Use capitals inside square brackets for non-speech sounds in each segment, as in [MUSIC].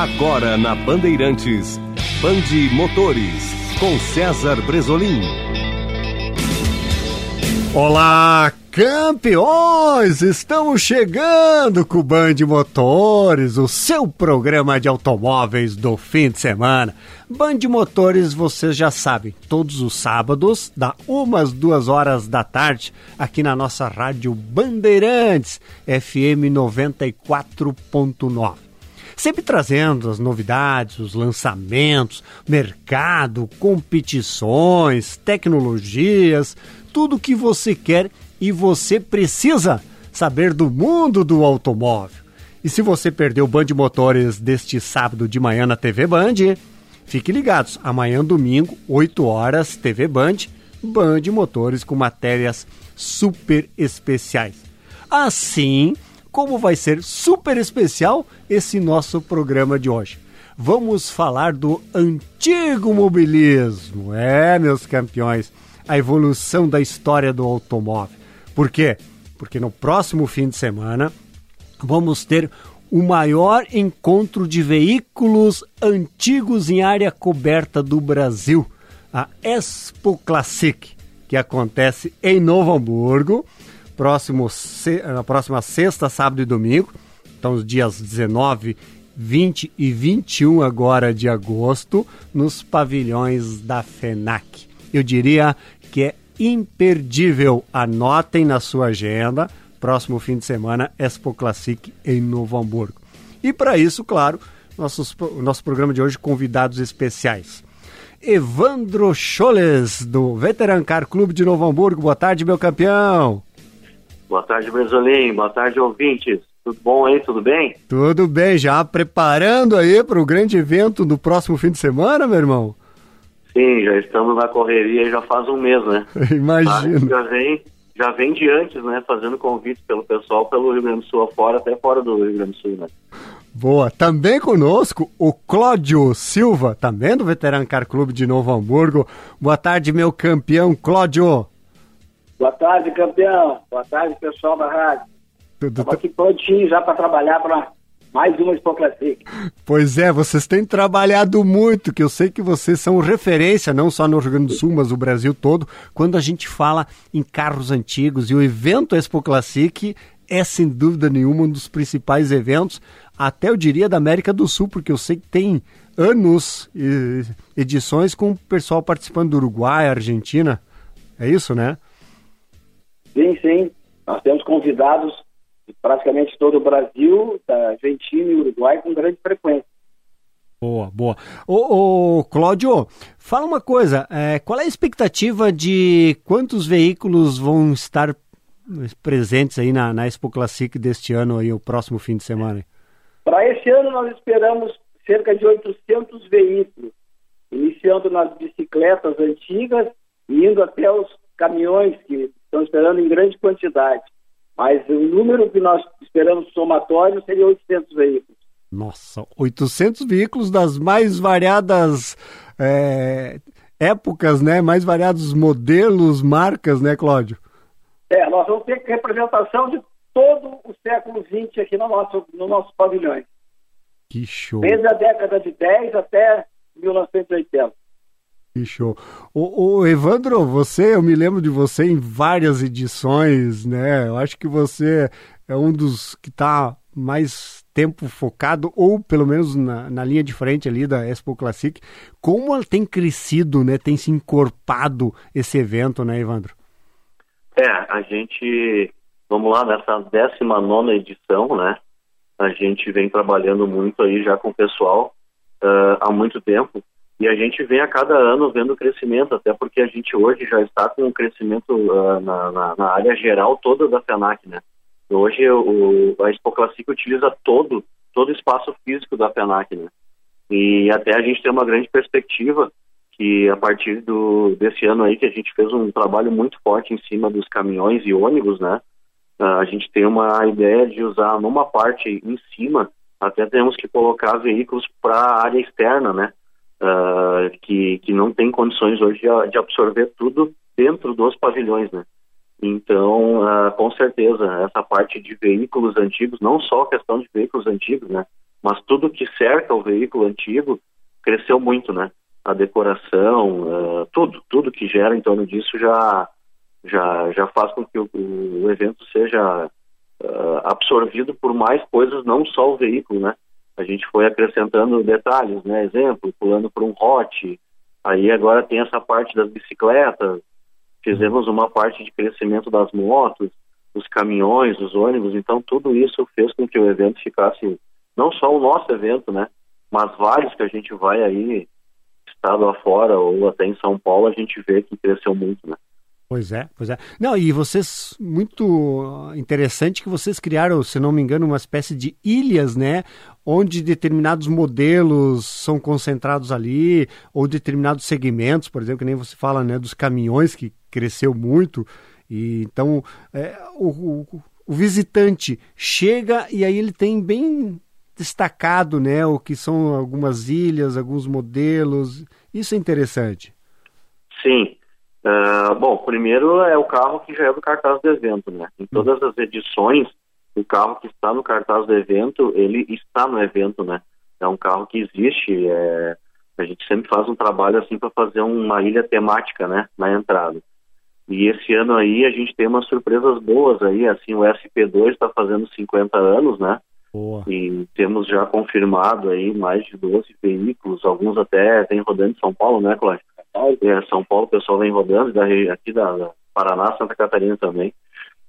Agora na Bandeirantes, Bande Motores, com César Bresolim. Olá, campeões! Estamos chegando com o Band Motores, o seu programa de automóveis do fim de semana. Band Motores, vocês já sabem, todos os sábados, da umas duas horas da tarde, aqui na nossa rádio Bandeirantes, FM 94.9 sempre trazendo as novidades, os lançamentos, mercado, competições, tecnologias, tudo que você quer e você precisa saber do mundo do automóvel. E se você perdeu o Band Motores deste sábado de manhã na TV Band, fique ligados. Amanhã, domingo, 8 horas, TV Band, Band Motores com matérias super especiais. Assim como vai ser super especial esse nosso programa de hoje. Vamos falar do antigo mobilismo. É, meus campeões, a evolução da história do automóvel. Por quê? Porque no próximo fim de semana vamos ter o maior encontro de veículos antigos em área coberta do Brasil, a Expo Classic, que acontece em Novo Hamburgo próximo, na próxima sexta, sábado e domingo. Então, os dias 19, 20 e 21 agora de agosto, nos pavilhões da FENAC. Eu diria que é imperdível. Anotem na sua agenda. Próximo fim de semana, Expo Classic em Novo Hamburgo. E para isso, claro, nossos, nosso programa de hoje, convidados especiais. Evandro Choles, do Veteran Car Clube de Novo Hamburgo. Boa tarde, meu campeão. Boa tarde, Brasolim. Boa tarde, ouvintes. Tudo bom aí? Tudo bem? Tudo bem. Já preparando aí para o grande evento do próximo fim de semana, meu irmão? Sim, já estamos na correria já faz um mês, né? [LAUGHS] Imagino. Já vem, já vem de antes, né? Fazendo convites pelo pessoal pelo Rio Grande do Sul afora, até fora do Rio Grande do Sul, né? Boa. Também conosco o Cláudio Silva, também do Veteran Car Clube de Novo Hamburgo. Boa tarde, meu campeão Cláudio. Boa tarde, campeão. Boa tarde, pessoal da rádio. Estamos aqui prontinho já para trabalhar para mais uma Expo Classic. Pois é, vocês têm trabalhado muito, que eu sei que vocês são referência, não só no Rio Grande do Sul, mas o Brasil todo, quando a gente fala em carros antigos. E o evento Expo Classic é, sem dúvida nenhuma, um dos principais eventos, até eu diria da América do Sul, porque eu sei que tem anos edições com o pessoal participando do Uruguai, Argentina. É isso, né? Sim, sim. Nós temos convidados de praticamente todo o Brasil, da Argentina e Uruguai, com grande frequência. Boa, boa. Ô, ô Cláudio, fala uma coisa, é, qual é a expectativa de quantos veículos vão estar presentes aí na, na Expo Classic deste ano, aí, o próximo fim de semana? Para esse ano nós esperamos cerca de 800 veículos, iniciando nas bicicletas antigas e indo até os caminhões que estão esperando em grande quantidade. Mas o número que nós esperamos somatório seria 800 veículos. Nossa, 800 veículos das mais variadas é, épocas, né? Mais variados modelos, marcas, né, Cláudio? É, nós vamos ter representação de todo o século XX aqui no nosso, no nosso pavilhão. Que show! Desde a década de 10 até 1980. Que show. O, o, Evandro, você, eu me lembro de você em várias edições, né? Eu acho que você é um dos que está mais tempo focado, ou pelo menos na, na, linha de frente ali da Expo Classic. Como tem crescido, né? Tem se encorpado esse evento, né, Evandro? É, a gente, vamos lá, nessa 19 edição, né? A gente vem trabalhando muito aí já com o pessoal uh, há muito tempo e a gente vem a cada ano vendo crescimento, até porque a gente hoje já está com um crescimento uh, na, na, na, área geral toda da FENAC, né? Hoje o, a Expo Classic utiliza todo, todo o espaço físico da FENAC, né? E até a gente tem uma grande perspectiva que a partir do, desse ano aí que a gente fez um trabalho muito forte em cima dos caminhões e ônibus, né? Uh, a gente tem uma ideia de usar numa parte em cima, até temos que colocar veículos para a área externa, né? Uh, que, que não tem condições hoje de, de, absorver tudo dentro dos pavilhões, né? Então, uh, com certeza, essa parte de veículos antigos, não só a questão de veículos antigos, né? mas tudo que cerca o veículo antigo cresceu muito, né? A decoração, uh, tudo, tudo que gera em torno disso já já já faz com que o, o evento seja absorvido por mais coisas, não só o veículo, né? A gente foi acrescentando detalhes, né? Exemplo, pulando por um hot, aí agora tem essa parte das bicicletas, fizemos uma parte de crescimento das motos, dos caminhões, dos ônibus, então tudo isso fez com que o evento ficasse não só o nosso evento, né, mas vários que a gente vai aí estado afora ou até em São Paulo, a gente vê que cresceu muito, né? Pois é, pois é. Não, e vocês, muito interessante que vocês criaram, se não me engano, uma espécie de ilhas, né? Onde determinados modelos são concentrados ali, ou determinados segmentos, por exemplo, que nem você fala, né? Dos caminhões, que cresceu muito. E então, é, o, o, o visitante chega e aí ele tem bem destacado, né? O que são algumas ilhas, alguns modelos. Isso é interessante. Sim. Uh, bom, primeiro é o carro que já é do cartaz do evento, né? Em todas as edições, o carro que está no cartaz do evento, ele está no evento, né? É um carro que existe, é... a gente sempre faz um trabalho assim para fazer uma ilha temática, né? Na entrada. E esse ano aí a gente tem umas surpresas boas aí, assim, o SP2 está fazendo 50 anos, né? Boa. E temos já confirmado aí mais de 12 veículos, alguns até tem rodando em São Paulo, né, Cláudio? É, São Paulo o pessoal vem rodando, da, aqui da, da Paraná, Santa Catarina também.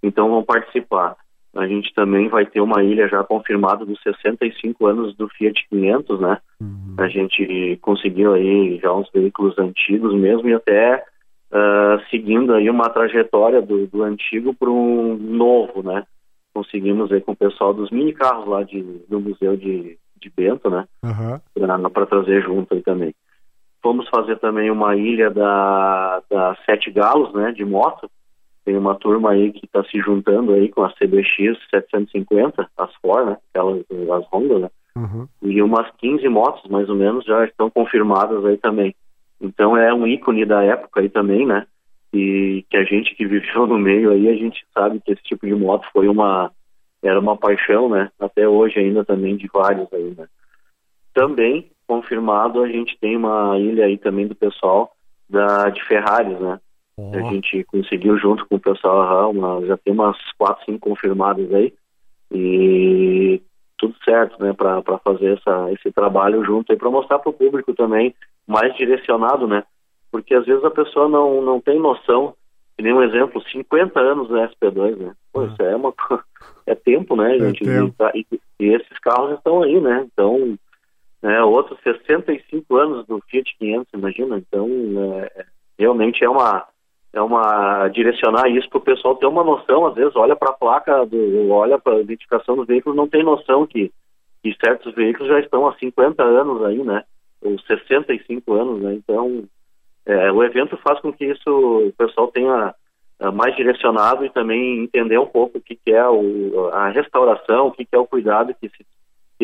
Então vão participar. A gente também vai ter uma ilha já confirmada dos 65 anos do Fiat 500, né? Uhum. A gente conseguiu aí já uns veículos antigos mesmo e até uh, seguindo aí uma trajetória do, do antigo para um novo, né? Conseguimos aí com o pessoal dos mini carros lá de, do Museu de, de Bento, né? Uhum. Para trazer junto aí também. Fomos fazer também uma ilha da, da Sete Galos, né, de moto. Tem uma turma aí que está se juntando aí com a CBX 750, as Ford, né, aquelas, as Honda, né. Uhum. E umas 15 motos, mais ou menos, já estão confirmadas aí também. Então é um ícone da época aí também, né? E que a gente que viveu no meio aí, a gente sabe que esse tipo de moto foi uma era uma paixão, né? Até hoje ainda também de vários aí, né? Também confirmado, a gente tem uma ilha aí também do pessoal da, de Ferraris, né? Oh. A gente conseguiu junto com o pessoal, uma, já tem umas quatro, cinco confirmadas aí. E tudo certo, né, para fazer essa, esse trabalho junto aí, para mostrar para o público também mais direcionado, né? Porque às vezes a pessoa não, não tem noção, que nem um exemplo, 50 anos da SP2, né? Pô, isso é uma [LAUGHS] é tempo, né, é gente? Tempo. E, e, esses carros estão aí, né? Então, né, outros 65 anos do Fiat 500, imagina? Então, é, realmente é uma é uma direcionar isso para o pessoal ter uma noção, às vezes olha para a placa, do, olha para a identificação do veículo, não tem noção que, que certos veículos já estão há 50 anos aí, né? Ou 65 anos, né? Então, é, o evento faz com que isso o pessoal tenha é, mais direcionado e também entender um pouco o que, que é o, a restauração, o que, que é o cuidado que que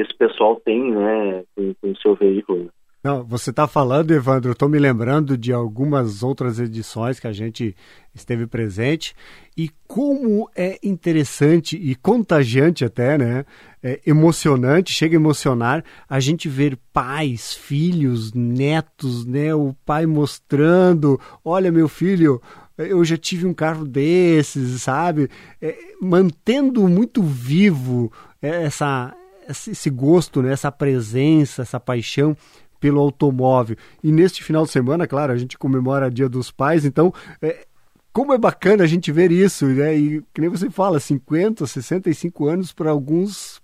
esse pessoal tem, né, com, o seu veículo. Não, você está falando, Evandro, estou me lembrando de algumas outras edições que a gente esteve presente e como é interessante e contagiante até, né? É emocionante, chega a emocionar a gente ver pais, filhos, netos, né? O pai mostrando, olha meu filho, eu já tive um carro desses, sabe? É, mantendo muito vivo essa esse gosto, né? essa presença, essa paixão pelo automóvel. E neste final de semana, claro, a gente comemora Dia dos Pais, então é, como é bacana a gente ver isso, né? E que nem você fala, 50, 65 anos para alguns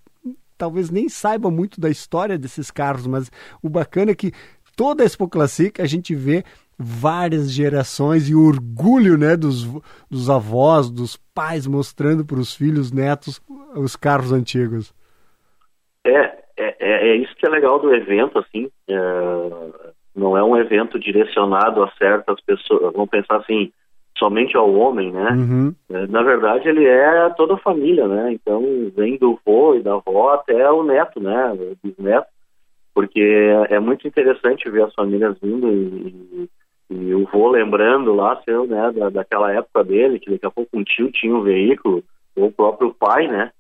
talvez nem saiba muito da história desses carros, mas o bacana é que toda a Expo Classic a gente vê várias gerações e o orgulho né, dos, dos avós, dos pais mostrando para os filhos, netos, os carros antigos. É, é, é, é, isso que é legal do evento, assim, é, não é um evento direcionado a certas pessoas, vamos pensar assim, somente ao homem, né? Uhum. É, na verdade, ele é toda a família, né? Então, vem do vô e da avó até o neto, né? O bisneto, porque é, é muito interessante ver as famílias vindo e, e, e o vô lembrando lá, seu, né, da, daquela época dele, que daqui a pouco um tio tinha um veículo, ou o próprio pai, né?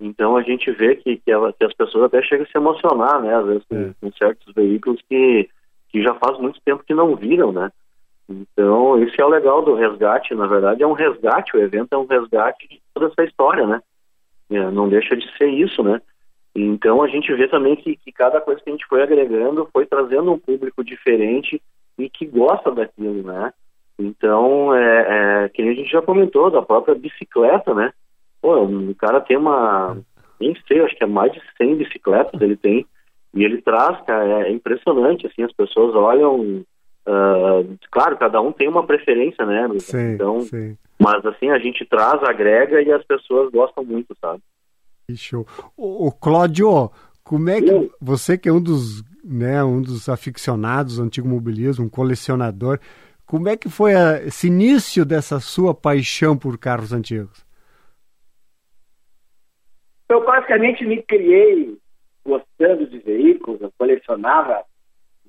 Então a gente vê que, que, ela, que, as pessoas até chegam a se emocionar, né? Às vezes com, é. com, certos veículos que, que já faz muito tempo que não viram, né? Então, esse é o legal do resgate, na verdade, é um resgate, o evento é um resgate de toda essa história, né? É, não deixa de ser isso, né? Então a gente vê também que, que cada coisa que a gente foi agregando foi trazendo um público diferente e que gosta daquilo, né? Então, é, é, que a gente já comentou, da própria bicicleta, né? Pô, o cara tem uma, nem sei, acho que é mais de 100 bicicletas ele tem, e ele traz, cara, é impressionante, assim, as pessoas olham, uh, claro, cada um tem uma preferência, né? Sim, então, sim. mas assim, a gente traz, agrega e as pessoas gostam muito, sabe? Que show. O, o Cláudio, como é que você que é um dos, né, um dos aficionados do antigo mobilismo, um colecionador, como é que foi a, esse início dessa sua paixão por carros antigos? Eu basicamente me criei gostando de veículos, eu colecionava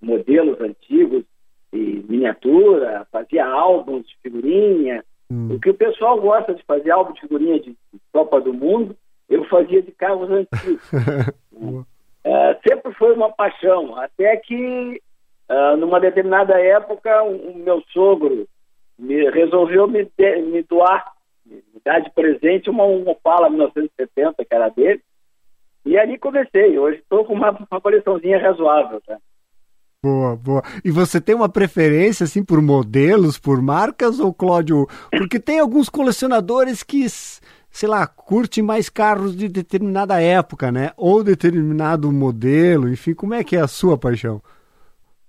modelos antigos e miniatura, fazia álbuns de figurinha. Hum. O que o pessoal gosta de fazer álbum de figurinha de Copa do Mundo, eu fazia de carros antigos. [LAUGHS] é, sempre foi uma paixão, até que uh, numa determinada época o meu sogro me, resolveu me, de, me doar me dar de presente uma, uma Opala 1970, que era dele. E ali comecei. Hoje estou com uma, uma coleçãozinha razoável. Tá? Boa, boa. E você tem uma preferência, assim, por modelos, por marcas, ou, Cláudio? Porque tem alguns colecionadores que, sei lá, curtem mais carros de determinada época, né? Ou determinado modelo, enfim, como é que é a sua paixão?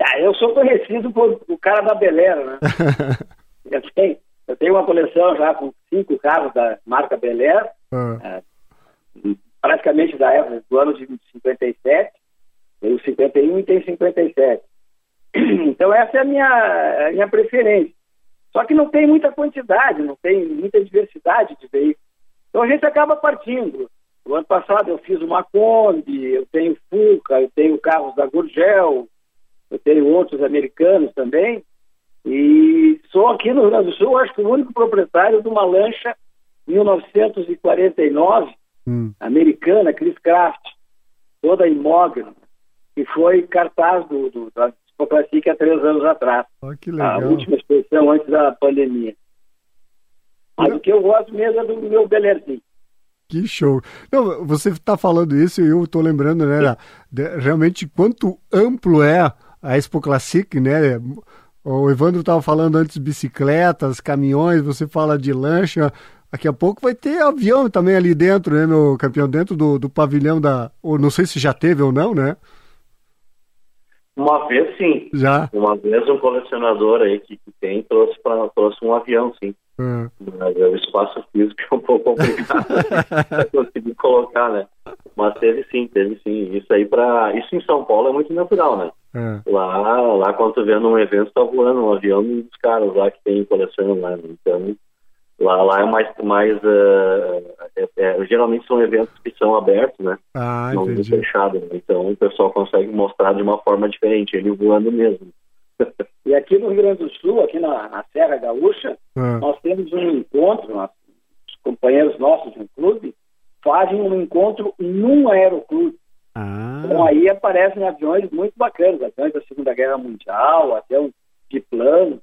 Ah, eu sou conhecido por o cara da Belera, né? [LAUGHS] eu tenho eu tenho uma coleção já com cinco carros da marca Bel Air, ah. é, praticamente da época do ano de 57, tem 51 e tem 57. [CLEARS THROAT] Então essa é a minha, a minha preferência. Só que não tem muita quantidade, não tem muita diversidade de veículos. Então a gente acaba partindo. O ano passado eu fiz uma Kombi, eu tenho Fuca, eu tenho carros da Gurgel, eu tenho outros americanos também. E sou aqui no Rio Grande do Sul, acho que o único proprietário de uma lancha 1949, hum. americana, Chris Craft, toda imóvel, que foi cartaz do, do, da Expo Classic há três anos atrás. Oh, que legal. A última exposição antes da pandemia. Mas o que eu gosto mesmo é do meu Belerzinho. Que show. Não, você está falando isso e eu estou lembrando, né, de, realmente quanto amplo é a Expo Classic, né? O Evandro estava falando antes de bicicletas, caminhões, você fala de lancha. Daqui a pouco vai ter avião também ali dentro, né, meu campeão? Dentro do, do pavilhão da. Ou não sei se já teve ou não, né? Uma vez sim. Já? Uma vez um colecionador aí que, que tem trouxe, pra, trouxe um avião, sim. É. Mas o espaço físico é um pouco complicado [LAUGHS] para conseguir colocar, né? Mas teve sim, teve sim. Isso aí para Isso em São Paulo é muito natural, né? É. Lá, lá quando tu vê num evento, tá voando um avião dos caras lá que tem coleção lá. Né? Então, lá, lá é mais. mais uh, é, é, geralmente são eventos que são abertos, né? Ah, não fechados. Né? Então o pessoal consegue mostrar de uma forma diferente, ele voando mesmo. [LAUGHS] E aqui no Rio Grande do Sul, aqui na, na Serra Gaúcha, é. nós temos um encontro, nós, os companheiros nossos do clube fazem um encontro num aeroclube. Ah. Então aí aparecem aviões muito bacanas, aviões da Segunda Guerra Mundial, até um plano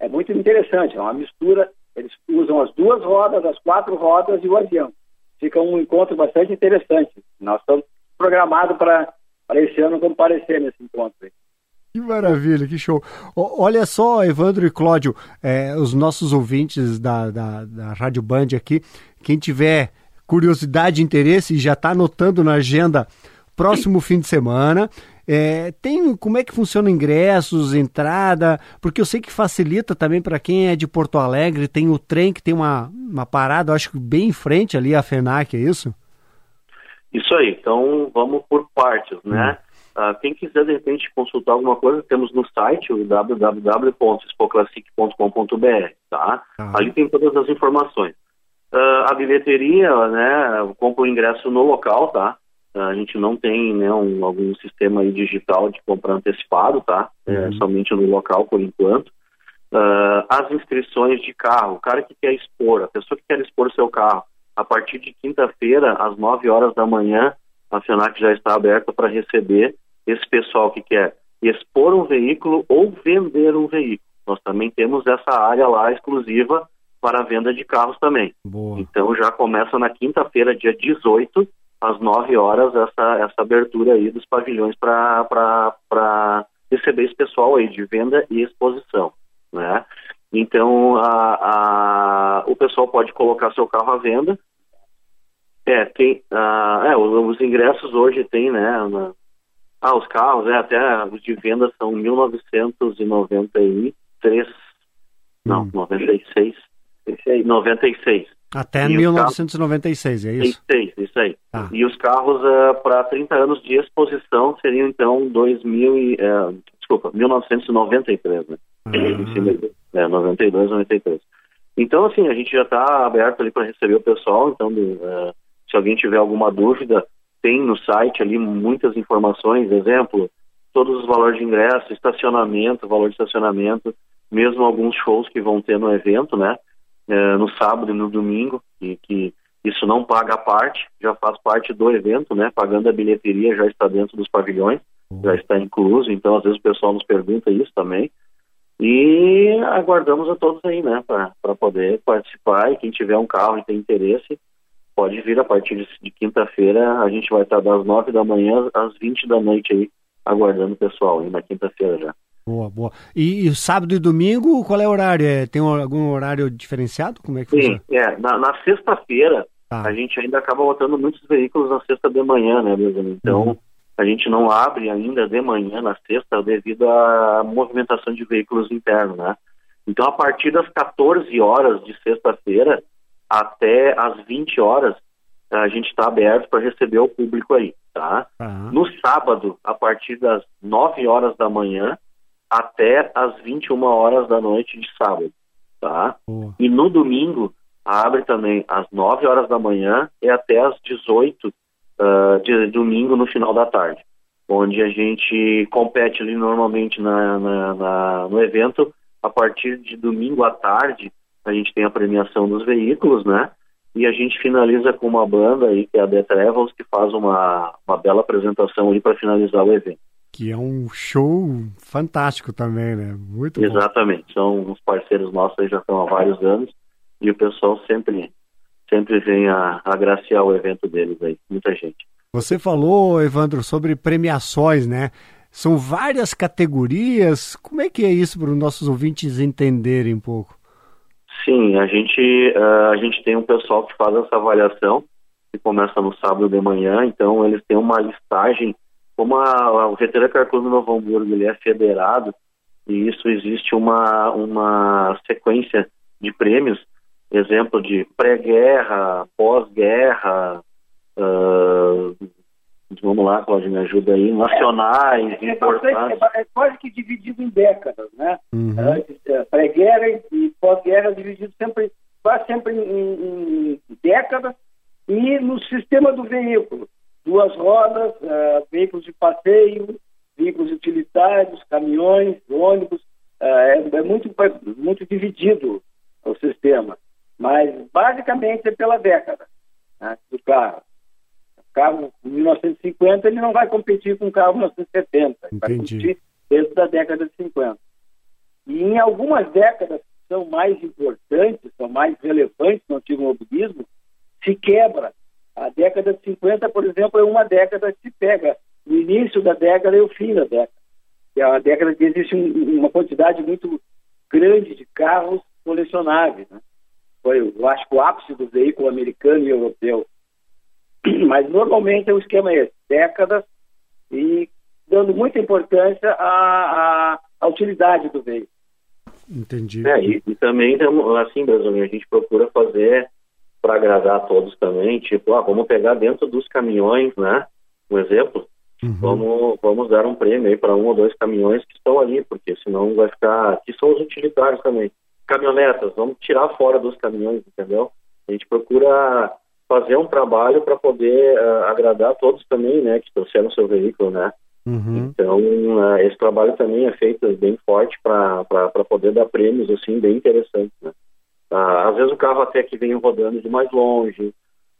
É muito interessante, é uma mistura. Eles usam as duas rodas, as quatro rodas e o avião. Fica um encontro bastante interessante. Nós estamos programados para esse ano comparecer nesse encontro. Aí. Que maravilha, que show. Olha só, Evandro e Cláudio, é, os nossos ouvintes da, da, da Rádio Band aqui, quem tiver curiosidade, interesse e já está anotando na agenda próximo fim de semana. É, tem como é que funciona ingressos, entrada, porque eu sei que facilita também para quem é de Porto Alegre, tem o trem que tem uma, uma parada, acho que bem em frente ali a FENAC, é isso? Isso aí, então vamos por partes, né? Hum. Uh, quem quiser de repente consultar alguma coisa, temos no site o www.expoclassic.com.br, tá? Ah. Ali tem todas as informações. Uh, a bilheteria, né, compra o ingresso no local, tá? A gente não tem né, um, algum sistema digital de compra antecipado, tá? É, uhum. somente no local por enquanto. Uh, as inscrições de carro, o cara que quer expor, a pessoa que quer expor seu carro, a partir de quinta-feira, às 9 horas da manhã, a FENAC já está aberta para receber esse pessoal que quer expor um veículo ou vender um veículo. Nós também temos essa área lá exclusiva para a venda de carros também. Boa. Então já começa na quinta-feira, dia 18, às 9 horas, essa, essa abertura aí dos pavilhões para receber esse pessoal aí de venda e exposição. Né? Então a, a, o pessoal pode colocar seu carro à venda. É, tem, uh, é, os, os, ingressos hoje tem, né? Na, ah, os carros, é, até os de venda são 1993, não, 96, 96. Até e 1996, carros, é isso? 96, isso aí. Ah. E os carros uh, para 30 anos de exposição seriam então 2000 e, uh, desculpa, 1993, né? Ah. É, 92, 93. Então, assim, a gente já está aberto ali para receber o pessoal, então uh, se alguém tiver alguma dúvida, tem no site ali muitas informações, exemplo, todos os valores de ingresso, estacionamento, valor de estacionamento, mesmo alguns shows que vão ter no evento, né? É, no sábado e no domingo, e que isso não paga a parte, já faz parte do evento, né? Pagando a bilheteria já está dentro dos pavilhões, já está incluso, então às vezes o pessoal nos pergunta isso também. E aguardamos a todos aí, né, para poder participar e quem tiver um carro e tem interesse, pode vir a partir de, de quinta-feira. A gente vai estar das nove da manhã às vinte da noite aí, aguardando o pessoal aí na quinta-feira já. Boa, boa. E, e, sábado e domingo, qual é o horário? É, tem algum horário diferenciado? Como é que Sim, é. Na, na sexta-feira, tá. a gente ainda acaba botando muitos veículos na sexta de manhã, né, mesmo? Então, uhum. a gente não abre ainda de manhã na sexta devido à movimentação de veículos internos, né? Então, a partir das 14 horas de sexta-feira até as 20 horas, a gente está aberto para receber o público aí, tá? Uhum. No sábado, a partir das 9 horas da manhã, até as 21 horas da noite de sábado, tá? Uhum. E no domingo abre também às 9 horas da manhã e até às 18 uh, ah, de domingo no final da tarde, onde a gente compete ali normalmente na, na, na, no evento a partir de domingo à tarde a gente tem a premiação dos veículos, né? E a gente finaliza com uma banda aí que é a The Travels que faz uma, uma bela apresentação aí para finalizar o evento que é um show fantástico também, né? Muito Exatamente. Bom. São uns parceiros nossos aí já estão há vários anos e o pessoal sempre sempre vem a, agraciar o evento deles aí, muita gente. Você falou, Evandro, sobre premiações, né? São várias categorias. Como é que é isso para os nossos ouvintes entenderem um pouco? Sim, a gente uh, a gente tem um pessoal que faz essa avaliação que começa no sábado de manhã, então eles têm uma listagem como a, o Retira Carcus do Novo Hamburgo ele é federado e isso existe uma, uma sequência de prêmios, exemplo de pré-guerra, pós-guerra, uh, vamos lá, Cláudio, me ajuda aí, nacionais, é, é, importantes. É, é, quase que dividido em décadas, né? Uhum. É, pré-guerra e pós-guerra dividido sempre, quase sempre em, em décadas e no sistema do veículo duas rodas, uh, veículos de passeio, veículos utilitários, caminhões, ônibus. Uh, é, é, muito, muito dividido o sistema, mas basicamente é pela década né, do carro. O carro de 1950 ele não vai competir com o carro de 1970, ele vai competir dentro da década de 50. E em algumas décadas que são mais importantes, são mais relevantes no antigo mobilismo, se quebra a década de 50, por exemplo, é uma década que se pega o início da década e o fim da década. É uma década que existe um, uma quantidade muito grande de carros colecionáveis. Né? Foi, eu acho que o ápice do veículo americano e europeu. [CLEARS THROAT] Mas normalmente o esquema é esse, décadas e dando muita importância à, à, à utilidade do veículo. Entendi. É, e, e também, assim, Brasil, a gente procura fazer para agradar a todos também, tipo, ah, vamos pegar dentro dos caminhões, né? Um exemplo, uhum. vamos, vamos dar um prêmio aí para um ou dois caminhões que estão ali, porque senão vai ficar. Que são os utilitários também. Caminhonetas, vamos tirar fora dos caminhões, entendeu? A gente procura fazer um trabalho para poder uh, agradar a todos também, né, que trouxeram seu veículo, né? Uhum. Então, uh, esse trabalho também é feito bem forte para poder dar prêmios, assim, bem interessantes, né? Ah, às vezes o carro até que vem rodando de mais longe,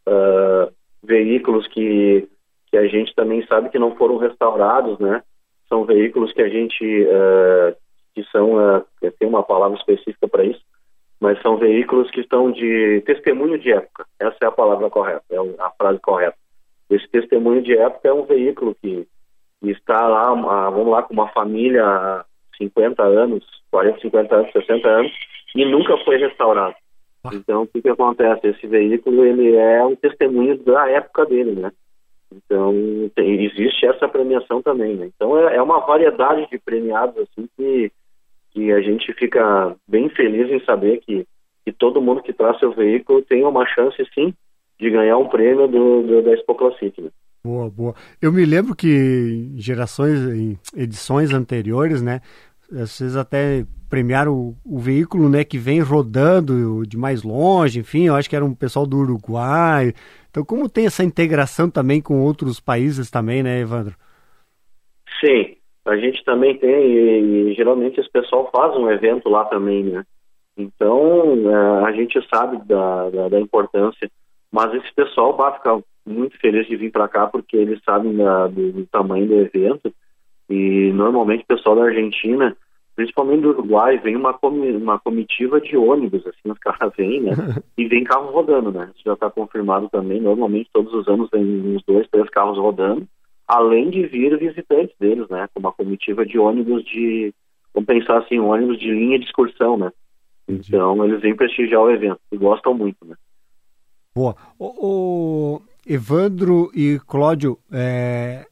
uh, veículos que, que a gente também sabe que não foram restaurados, né? São veículos que a gente, uh, que são, uh, tem uma palavra específica para isso, mas são veículos que estão de testemunho de época. Essa é a palavra correta, é a frase correta. Esse testemunho de época é um veículo que, está lá, vamos lá, com uma família há 50 anos, 40, 50 anos, 60 anos, e nunca foi restaurado. Ah. Então, o que, que acontece? Esse veículo, ele é um testemunho da época dele, né? Então, tem, existe essa premiação também, né? Então, é, é, uma variedade de premiados, assim, que, que a gente fica bem feliz em saber que, que todo mundo que traz seu veículo tem uma chance, sim, de ganhar um prêmio do, do da Expo Classic, né? Boa, boa. Eu me lembro que em gerações, em edições anteriores, né, vocês até premiaram o, o, veículo né, que vem rodando de mais longe, enfim, eu acho que era um pessoal do Uruguai. Então, como tem essa integração também com outros países também, né, Evandro? Sim, a gente também tem, e, e geralmente esse pessoal faz um evento lá também, né? Então, é, a gente sabe da, da, da, importância, mas esse pessoal vai ficar muito feliz de vir para cá porque eles sabem da, do, do tamanho do evento e normalmente o pessoal da Argentina, principalmente do Uruguai, vem uma, uma comitiva de ônibus, assim, os [LAUGHS] caras vêm, né? [LAUGHS] e vem carro rodando, né? Isso já está confirmado também. Normalmente todos os anos vem uns dois, três carros rodando, além de vir visitantes deles, né? Com uma comitiva de ônibus de, vamos pensar assim, ônibus de linha de excursão, né? Então eles vêm prestigiar o evento e gostam muito, né? Boa. O, o Evandro e Cláudio, é,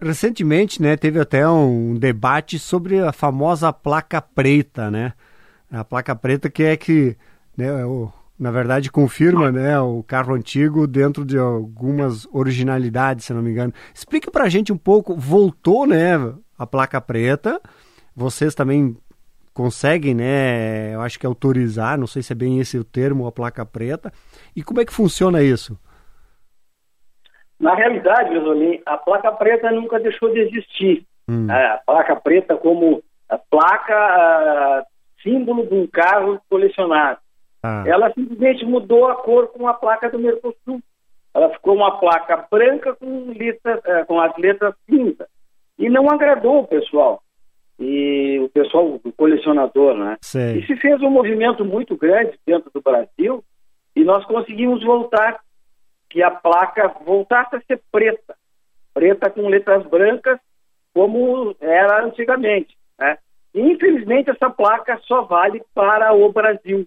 recentemente, né, teve até um debate sobre a famosa placa preta, né? A placa preta que é que, né, o, na verdade confirma, né, o carro antigo dentro de algumas originalidades, se não me engano. Explica pra gente um pouco, voltou, né, a placa preta. Vocês também conseguem, né, eu acho que autorizar, não sei se é bem esse o termo, a placa preta. E como é que funciona isso? Na realidade, Josolim, a placa preta nunca deixou de existir. Hum. É, a placa preta como a placa a, símbolo de um carro colecionado. Ah. Ela simplesmente mudou a cor com a placa do Mercosul. Ela ficou uma placa branca com, letras, é, com as letras cinza. E não agradou o pessoal. E o pessoal, colecionador, né? Sei. E se fez um movimento muito grande dentro do Brasil e nós conseguimos voltar que a placa voltasse a ser preta, preta com letras brancas, como era antigamente. Né? E, infelizmente, essa placa só vale para o Brasil.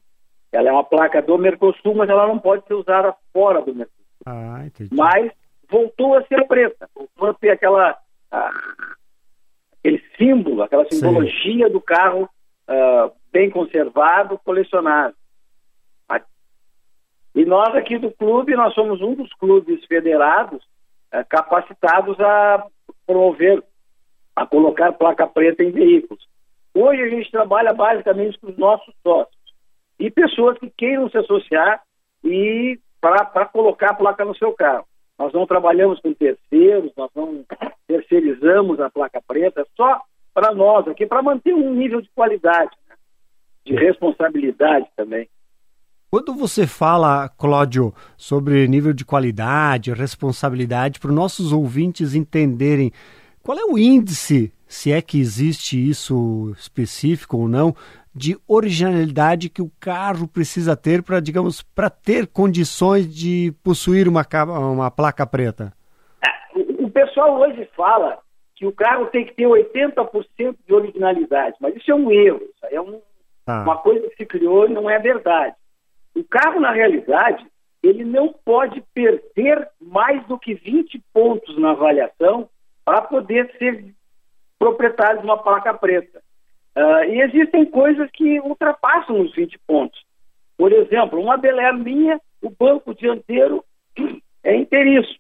Ela é uma placa do Mercosul, mas ela não pode ser usada fora do Mercosul. Ah, mas voltou a ser preta, voltou a ter aquela, aquele símbolo, aquela simbologia Sim. do carro uh, bem conservado, colecionado. E nós aqui do clube, nós somos um dos clubes federados é, capacitados a promover, a colocar placa preta em veículos. Hoje a gente trabalha basicamente com os nossos sócios e pessoas que queiram se associar e para colocar a placa no seu carro. Nós não trabalhamos com terceiros, nós não terceirizamos a placa preta, só para nós aqui, para manter um nível de qualidade, né? de responsabilidade também. Quando você fala, Cláudio, sobre nível de qualidade, responsabilidade, para os nossos ouvintes entenderem qual é o índice, se é que existe isso específico ou não, de originalidade que o carro precisa ter para, digamos, para ter condições de possuir uma, uma placa preta? É, o pessoal hoje fala que o carro tem que ter 80% de originalidade, mas isso é um erro, isso é um, ah. uma coisa que se criou e não é verdade. O carro, na realidade, ele não pode perder mais do que 20 pontos na avaliação para poder ser proprietário de uma placa preta. Uh, e existem coisas que ultrapassam os 20 pontos. Por exemplo, uma Bel minha, o banco dianteiro [CLEARS THROAT] é inteiriço.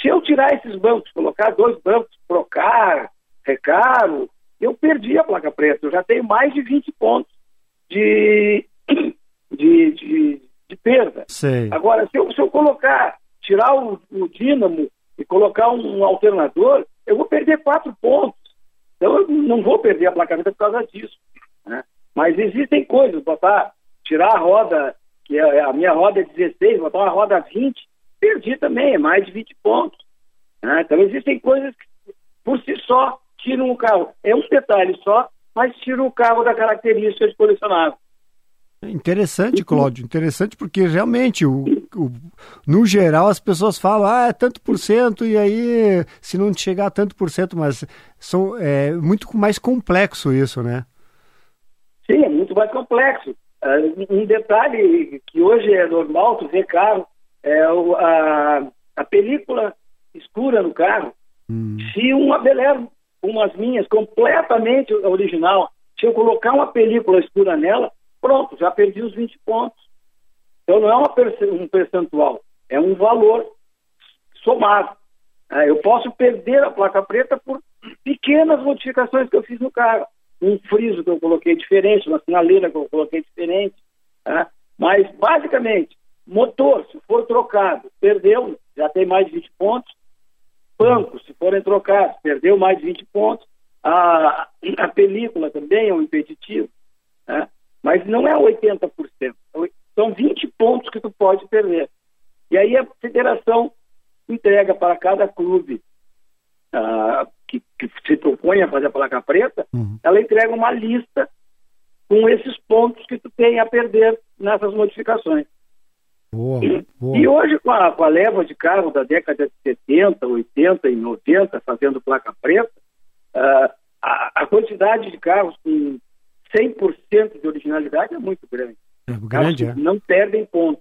Se eu tirar esses bancos, colocar dois bancos Procar, Recaro, eu perdi a placa preta. Eu já tenho mais de 20 pontos de [CLEARS THROAT] de, de, de perda. Sei. Agora, se eu, se eu colocar, tirar o, o dínamo e colocar um, um, alternador, eu vou perder quatro pontos. Então eu não vou perder a placa por causa disso. Né? Mas existem coisas, botar, tirar a roda, que é, a minha roda é 16, botar uma roda 20, perdi também, é mais de 20 pontos. Né? Então existem coisas que por si só tiram o carro. É um detalhe só, mas tiram o carro da característica de colecionável. Interessante, Cláudio, interessante porque realmente, o, o, no geral, as pessoas falam, ah, é tanto por cento, e aí, se não chegar a tanto por cento, mas são, é muito mais complexo isso, né? Sim, é muito mais complexo. Uh, um detalhe que hoje é normal, tu vê carro, é a, a película escura no carro. Hum. Se uma Bel umas minhas, completamente original, se eu colocar uma película escura nela, pronto, já perdi os 20 pontos. Então não é um percentual, é um valor somado. É, eu posso perder a placa preta por pequenas modificações que eu fiz no carro. Um friso que eu coloquei diferente, uma sinaleira que eu coloquei diferente. Tá? Mas, basicamente, motor, se for trocado, perdeu, já tem mais de 20 pontos. Banco, se forem trocados, perdeu mais de 20 pontos. A, a película também é um impeditivo. Tá? Mas não é 80%. São 20 pontos que tu pode perder. E aí a federação entrega para cada clube uh, que, que, se propõe a fazer a placa preta, uhum. ela entrega uma lista com esses pontos que tu tem a perder nessas modificações. Boa, e, boa. e, hoje, com a, com a, leva de carro da década de 70, 80 e 90 fazendo placa preta, uh, a, a, quantidade de carros com 100% de originalidade é muito grande. É grande, é. Não perdem ponto.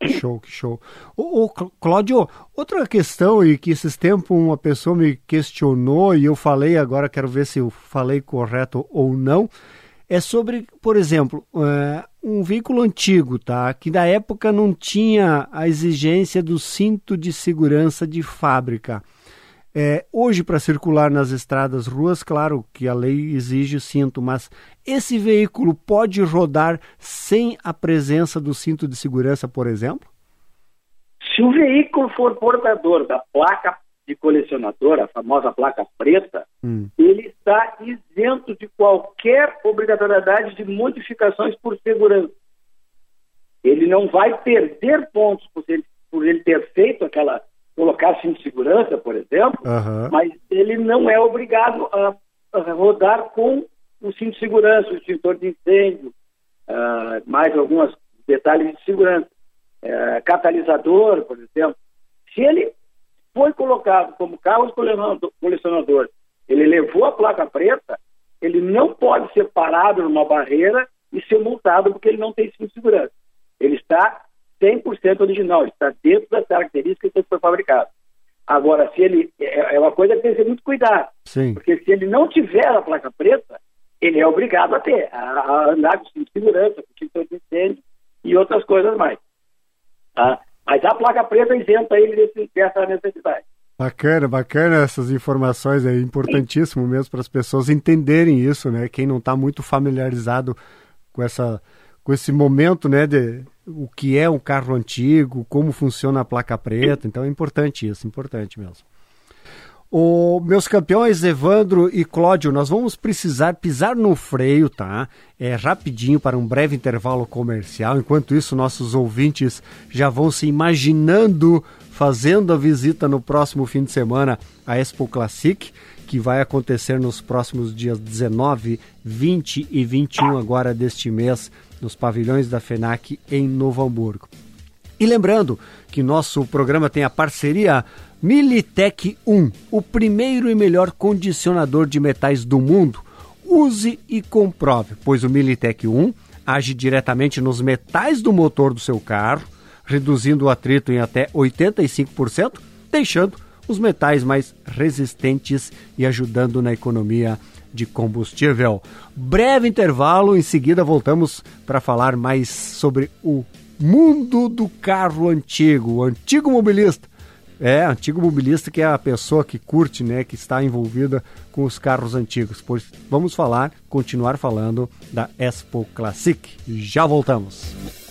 Que show, que show. Ô, ô, Cláudio, outra questão e que esses tempos uma pessoa me questionou e eu falei, agora quero ver se eu falei correto ou não, é sobre, por exemplo, é, um veículo antigo, tá? Que da época não tinha a exigência do cinto de segurança de fábrica. É, hoje, para circular nas estradas, ruas, claro que a lei exige o cinto, mas esse veículo pode rodar sem a presença do cinto de segurança, por exemplo? Se o veículo for portador da placa de colecionador, a famosa placa preta, hum. ele está isento de qualquer obrigatoriedade de modificações por segurança. Ele não vai perder pontos por ele, por ele ter feito aquela colocar cinto de segurança, por exemplo, uhum. mas ele não é obrigado a, a, rodar com o cinto de segurança, o extintor de incêndio, uh, mais alguns detalhes de segurança. Uh, catalisador, por exemplo. Se ele foi colocado como carro colecionador, ele levou a placa preta, ele não pode ser parado numa barreira e ser multado porque ele não tem cinto de segurança. Ele está 100% original, está dentro das características que foi fabricado. Agora, se ele é, é uma coisa que tem que ter muito cuidado, Sim. porque se ele não tiver a placa preta, ele é obrigado a ter, a, a andar com segurança, com extintor de incêndio e outras coisas mais. Tá? Mas a placa preta isenta ele desse, dessa necessidade. Bacana, bacana essas informações, é importantíssimo mesmo para as pessoas entenderem isso, né? Quem não está muito familiarizado com essa com esse momento, né, de o que é um carro antigo, como funciona a placa preta. Então é importante isso, importante mesmo. O, meus campeões Evandro e Cláudio, nós vamos precisar pisar no freio, tá? É rapidinho para um breve intervalo comercial. Enquanto isso, nossos ouvintes já vão se imaginando fazendo a visita no próximo fim de semana à Expo Classic, que vai acontecer nos próximos dias 19, 20 e 21 agora deste mês nos pavilhões da FENAC em Novo Hamburgo. E lembrando que nosso programa tem a parceria Militech 1, o primeiro e melhor condicionador de metais do mundo. Use e comprove, pois o Militech 1 age diretamente nos metais do motor do seu carro, reduzindo o atrito em até 85%, deixando os metais mais resistentes e ajudando na economia de combustível. Breve intervalo, em seguida voltamos para falar mais sobre o mundo do carro antigo, o antigo mobilista. É, antigo mobilista que é a pessoa que curte, né, que está envolvida com os carros antigos. Pois vamos falar, continuar falando da Expo Classic. Já voltamos.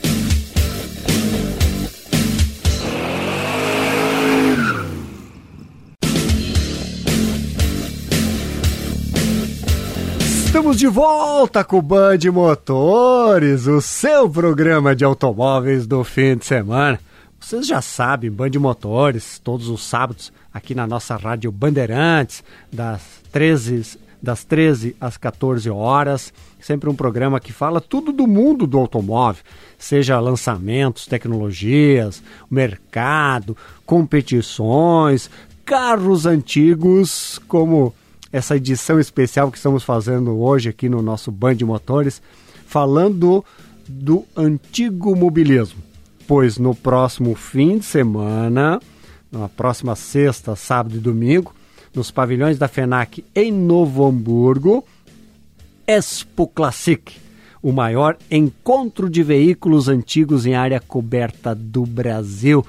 Estamos de volta com o Band Motores, o seu programa de automóveis do fim de semana. Vocês já sabem, Band Motores, todos os sábados, aqui na nossa rádio Bandeirantes, das 13, das 13 às 14 horas. Sempre um programa que fala tudo do mundo do automóvel, seja lançamentos, tecnologias, mercado, competições, carros antigos, como essa edição especial que estamos fazendo hoje aqui no nosso Band Motores, falando do antigo mobilismo depois, no próximo fim de semana, na próxima sexta, sábado e domingo, nos pavilhões da FENAC em Novo Hamburgo, Expo Classic, o maior encontro de veículos antigos em área coberta do Brasil.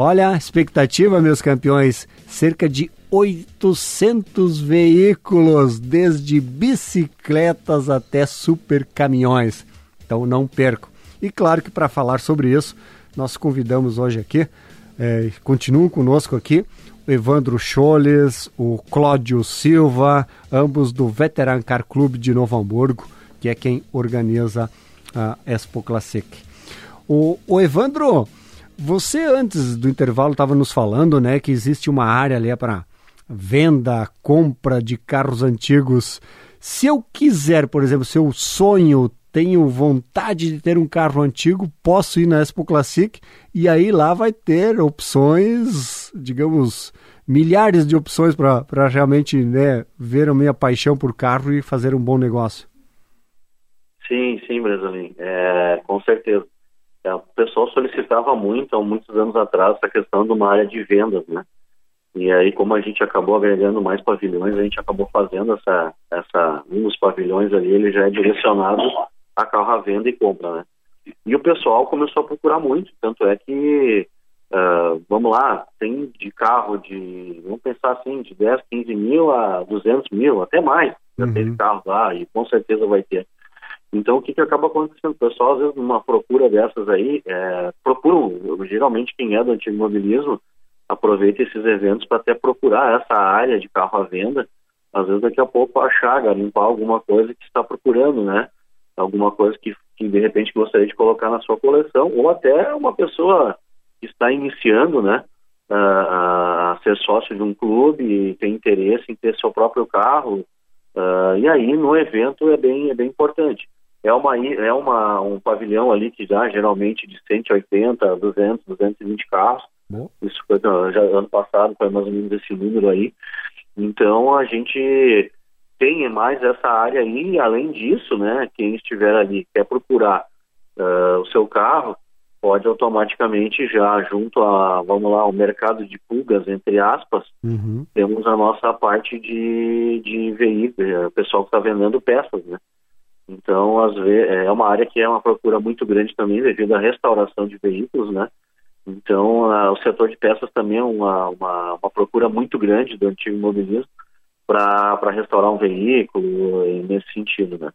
Olha a expectativa, meus campeões, cerca de 800 veículos, desde bicicletas até super caminhões. Então não percam. E claro que para falar sobre isso, nós convidamos hoje aqui, é, continuam conosco aqui, o Evandro Choles, o Cláudio Silva, ambos do Veteran Car Club de Novo Hamburgo, que é quem organiza a Expo Classic. O, o Evandro, você antes do intervalo estava nos falando, né, que existe uma área ali para venda, compra de carros antigos. Se eu quiser, por exemplo, se eu sonho tenho vontade de ter um carro antigo, posso ir na Expo Classic e aí lá vai ter opções, digamos, milhares de opções para realmente né, ver a minha paixão por carro e fazer um bom negócio. Sim, sim, Brasilin, é, com certeza. É, o pessoal solicitava muito, há muitos anos atrás, essa questão de uma área de vendas, né? E aí, como a gente acabou agregando mais pavilhões, a gente acabou fazendo essa, essa um dos pavilhões ali, ele já é direcionado a carro à venda e compra, né? E o pessoal começou a procurar muito, tanto é que, uh, vamos lá, tem de carro de, vamos pensar assim, de 10, 15 mil a 200 mil, até mais, já uhum. tem carro lá e com certeza vai ter. Então, o que, que acaba acontecendo? O pessoal, às vezes, numa procura dessas aí, é, procuram, geralmente quem é do antigo mobilismo, aproveita esses eventos para até procurar essa área de carro à venda, às vezes daqui a pouco achar, limpar alguma coisa que está procurando, né? alguma coisa que, que de repente gostaria de colocar na sua coleção, ou até uma pessoa que está iniciando, né, a, a ser sócio de um clube tem interesse em ter seu próprio carro, uh, e aí no evento é bem, é bem importante. É, uma, é uma, um pavilhão ali que dá geralmente de 180, 200, 220 carros. Bom. Isso foi já ano passado, foi mais ou menos esse número aí. Então a gente tem mais essa área aí, e além disso, né, quem estiver ali quer procurar uh, o seu carro, pode automaticamente já junto a, vamos lá, o mercado de pulgas, entre aspas, uhum. temos a nossa parte de, de veículos, o pessoal que está vendendo peças, né? Então, às vezes, é uma área que é uma procura muito grande também devido à restauração de veículos, né? Então, o setor de peças também é uma, uma, uma procura muito grande do antigo imobilismo para restaurar um veículo nesse sentido, né?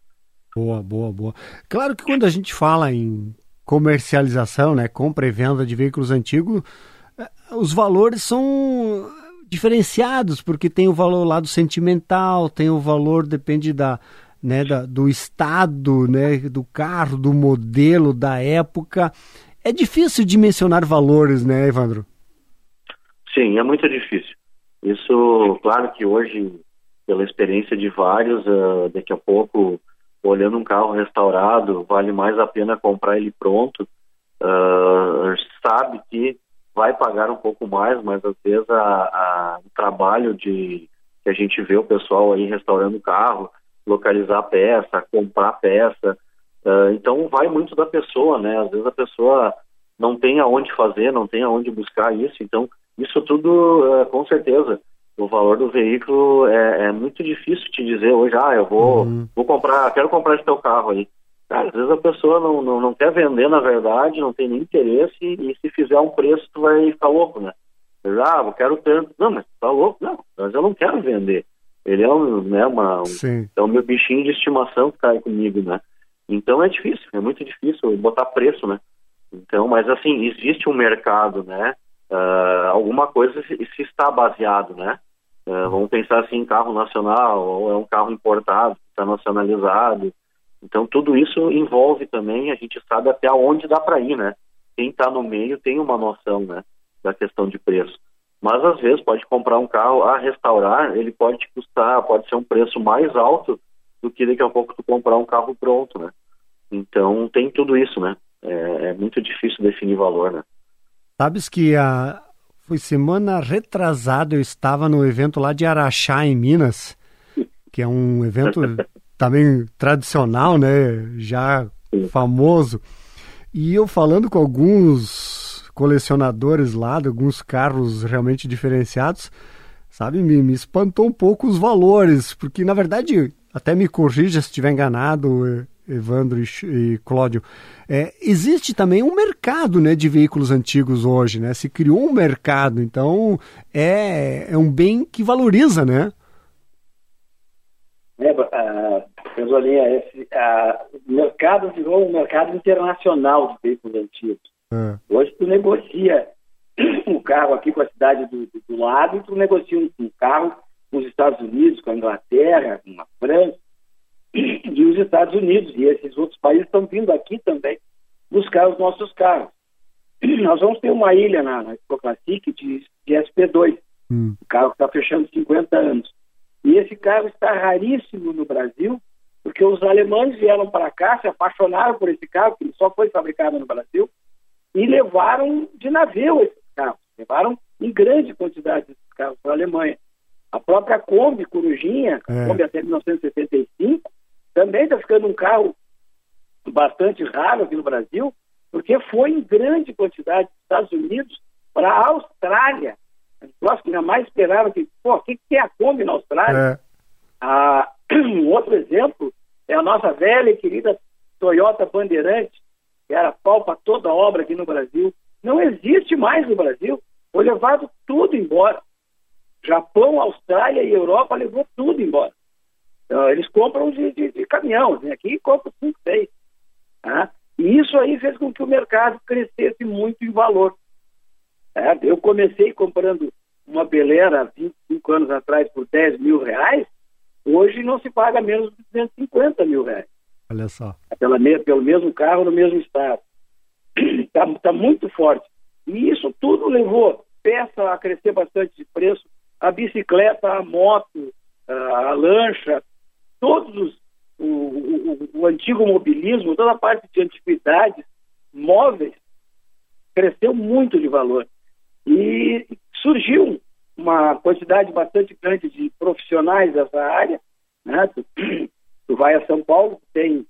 Boa, boa, boa. Claro que quando a gente fala em comercialização, né, compra e venda de veículos antigos, eh, os valores são diferenciados, porque tem o valor lá do sentimental, tem o valor, depende da, né, da, do estado né, do carro, do modelo, da época. É difícil dimensionar valores, né, Evandro? Sim, é muito difícil. Isso, claro que hoje, pela experiência de vários, uh, daqui a pouco, olhando um carro restaurado, vale mais a pena comprar ele pronto. Uh, sabe que vai pagar um pouco mais, mas às vezes a, a, o trabalho de que a gente vê o pessoal aí restaurando o carro, localizar a peça, comprar a peça. Uh, então vai muito da pessoa, né? Às vezes a pessoa não tem aonde fazer, não tem aonde buscar isso, então isso tudo, é, com certeza, o valor do veículo é, é, muito difícil te dizer hoje, ah, eu vou, uhum. vou comprar, quero comprar esse teu carro aí. Cara, às vezes a pessoa não, não, não quer vender na verdade, não tem nem interesse e se fizer um preço tu vai ficar louco, né? Ah, eu quero tanto. Não, mas tá louco? Não, mas eu não quero vender. Ele é um, né, uma, um, é o meu bichinho de estimação que tá aí comigo, né? Então é difícil, é muito difícil botar preço, né? Então, mas assim, existe um mercado, né? uh, alguma coisa se, se, está baseado, né? Uh, vamos pensar assim em carro nacional ou é um carro importado, está nacionalizado. Então tudo isso envolve também, a gente sabe até onde dá para ir, né? quem está no meio tem uma noção, né, da questão de preço. Mas às vezes pode comprar um carro a restaurar, ele pode te custar, pode ser um preço mais alto do que daqui a pouco tu comprar um carro pronto, né? Então tem tudo isso, né? É, é muito difícil definir valor, né? Sabes que a foi semana retrasada eu estava no evento lá de Araxá em Minas, que é um evento [LAUGHS] também tradicional, né? Já famoso. E eu falando com alguns colecionadores lá, de alguns carros realmente diferenciados, sabe, me, me espantou um pouco os valores, porque na verdade, até me corrija se estiver enganado, Evandro e, e Cláudio, é, existe também um mercado né, de veículos antigos hoje, né? Se criou um mercado, então é, é um bem que valoriza, né? É, uh, esse uh, o mercado virou um mercado internacional de veículos antigos. É. Hoje tu negocia um carro aqui com a cidade do, do, do lado e tu negocia um, um carro com os Estados Unidos, com a Inglaterra, com a França e os Estados Unidos. E esses outros países estão vindo aqui também buscar os nossos carros. Nós vamos ter uma ilha na, na Classic de, de SP2, hum. o carro está fechando 50 anos. E esse carro está raríssimo no Brasil, porque os alemães vieram para cá, se apaixonaram por esse carro, que só foi fabricado no Brasil, e levaram de navio esses carros. Levaram em grande quantidade esses carros para a Alemanha. A própria Kombi Corujinha, é. Kombi até 1975, também está ficando um carro bastante raro aqui no Brasil, porque foi em grande quantidade dos Estados Unidos para a Austrália. Nós que jamais esperavam que, pô, o que, que é a Kombi na Austrália? É. Ah, [CLEARS THROAT] um outro exemplo é a nossa velha e querida Toyota Bandeirante, que era pau para toda obra aqui no Brasil. Não existe mais no Brasil. Foi levado tudo embora. Japão, Austrália e Europa levou tudo embora. Então, eles compram de, de, de caminhão, aqui compram 5, 6. Tá? E isso aí fez com que o mercado crescesse muito em valor. É, eu comecei comprando uma Belera 25 anos atrás por 10 mil reais, hoje não se paga menos de 250 mil reais. Olha só. Pela, pelo mesmo carro no mesmo estado. Está [CLEARS THROAT] tá muito forte. E isso tudo levou peça a crescer bastante de preço, a bicicleta, a moto, a, a lancha, todos os, o, o, o, antigo mobilismo, toda a parte de antiguidades móveis cresceu muito de valor. E surgiu uma quantidade bastante grande de profissionais dessa área. Né? [CLEARS THROAT] Tu, vai a São Paulo, tem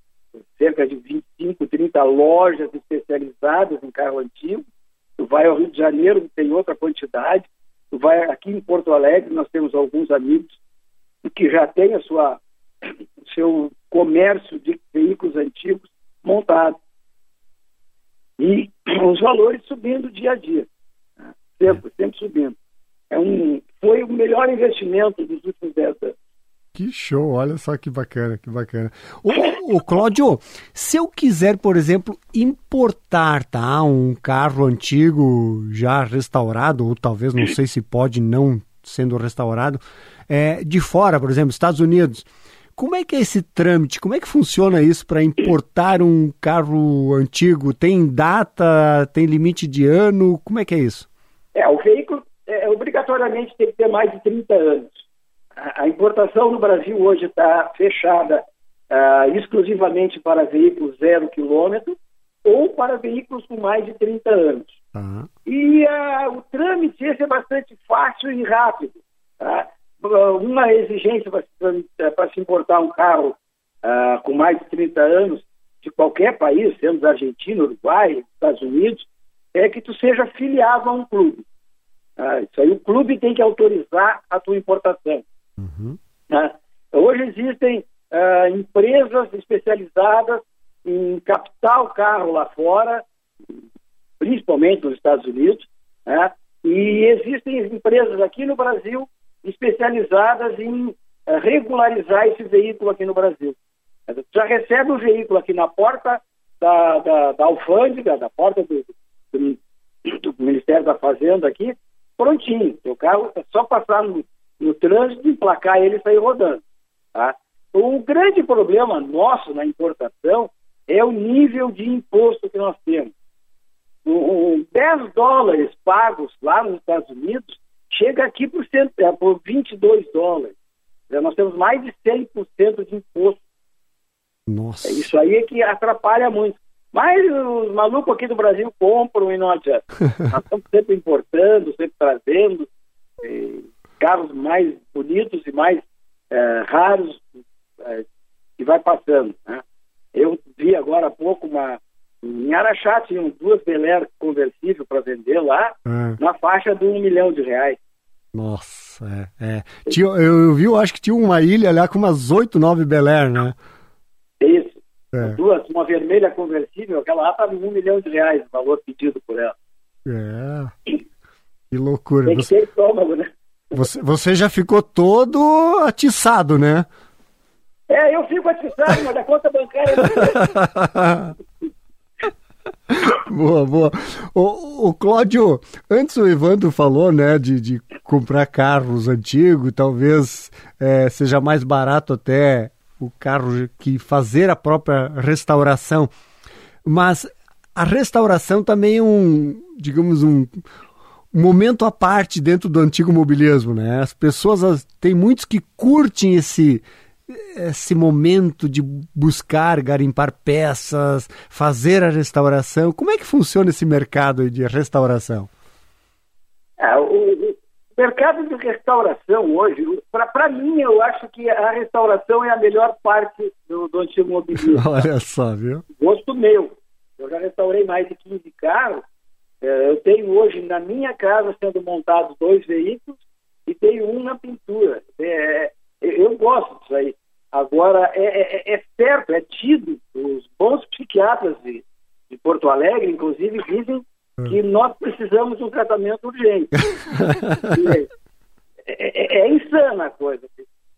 cerca de 25, 30 lojas especializadas em carro antigo. Tu vai ao Rio de Janeiro, tem outra quantidade. Tu vai aqui em Porto Alegre, nós temos alguns amigos que já têm a sua o seu comércio de veículos antigos montado. E os valores subindo dia a dia. Né? Sempre, sempre subindo. É um, foi o melhor investimento dos últimos 10 anos. Que show, olha só que bacana, que bacana. Ô, ô Cláudio, se eu quiser, por exemplo, importar, tá, um carro antigo já restaurado, ou talvez, não sei se pode não sendo restaurado, é, de fora, por exemplo, Estados Unidos, como é que é esse trâmite? Como é que funciona isso para importar um carro antigo? Tem data, tem limite de ano? Como é que é isso? É, o veículo é, obrigatoriamente tem que ter mais de 30 anos. A, importação no Brasil hoje está fechada uh, exclusivamente para veículos zero quilômetro ou para veículos com mais de 30 anos. Uhum. E uh, o trâmite esse é bastante fácil e rápido. Tá? uma exigência para se importar um carro uh, com mais de 30 anos de qualquer país, sendo Argentina, Uruguai, Estados Unidos, é que tu seja filiado a um clube. Uh, isso aí o clube tem que autorizar a tua importação. Uhum. Uh, hoje existem uh, empresas especializadas em captar o carro lá fora, principalmente nos Estados Unidos, né? e existem empresas aqui no Brasil especializadas em uh, regularizar esse veículo aqui no Brasil. Já recebe o veículo aqui na porta da, da, da alfândega, da porta do, do, do, Ministério da Fazenda aqui, prontinho. O carro é só passar no, no trânsito, emplacar ele e sair rodando. Tá? O grande problema nosso na importação é o nível de imposto que nós temos. um, 10 dólares pagos lá nos Estados Unidos chega aqui por, cento, é, por 22 dólares. Nós temos mais de 100% de imposto. Nossa. Isso aí é que atrapalha muito. Mas os malucos aqui do Brasil compram e não adianta. [LAUGHS] Nós estamos sempre importando, sempre trazendo carros mais bonitos e mais é, raros é, que vai passando. Né? Eu vi agora há pouco uma. Em Araxá tinham duas Bel Air conversível para vender lá, é. na faixa de um milhão de reais. Nossa, é. é. Tinha, eu, eu vi, eu acho que tinha uma ilha lá com umas oito, nove Bel Air, né? Isso. É. Duas, uma vermelha conversível, aquela lá estava em um milhão de reais o valor pedido por ela. É. Que loucura. Tem que você, ter estômago, né? Você, você já ficou todo atiçado, né? É, eu fico atiçado, mas a conta bancária. [LAUGHS] boa, boa. O, o Cláudio, antes o Evandro falou, né, de, de comprar carros antigos, talvez é, seja mais barato até o carro que fazer a própria restauração. Mas a restauração também é um, digamos, um, um momento à parte dentro do antigo mobilismo, né? As pessoas, tem muitos que curtem esse esse momento de buscar, garimpar peças, fazer a restauração. Como é que funciona esse mercado de restauração? É, o, o, mercado de restauração hoje, para mim, eu acho que a restauração é a melhor parte do, do antigo [LAUGHS] mobilismo. Olha só, viu? Gosto meu. Eu já restaurei mais de 15 carros. É, eu tenho hoje na minha casa sendo montados dois veículos e tenho um na pintura. É, eu gosto disso aí. Agora, é, é, é, certo, é tido, os bons psiquiatras de, de Porto Alegre, inclusive, dizem hum. que nós precisamos de um tratamento urgente. [LAUGHS] é, é, é, insana a coisa.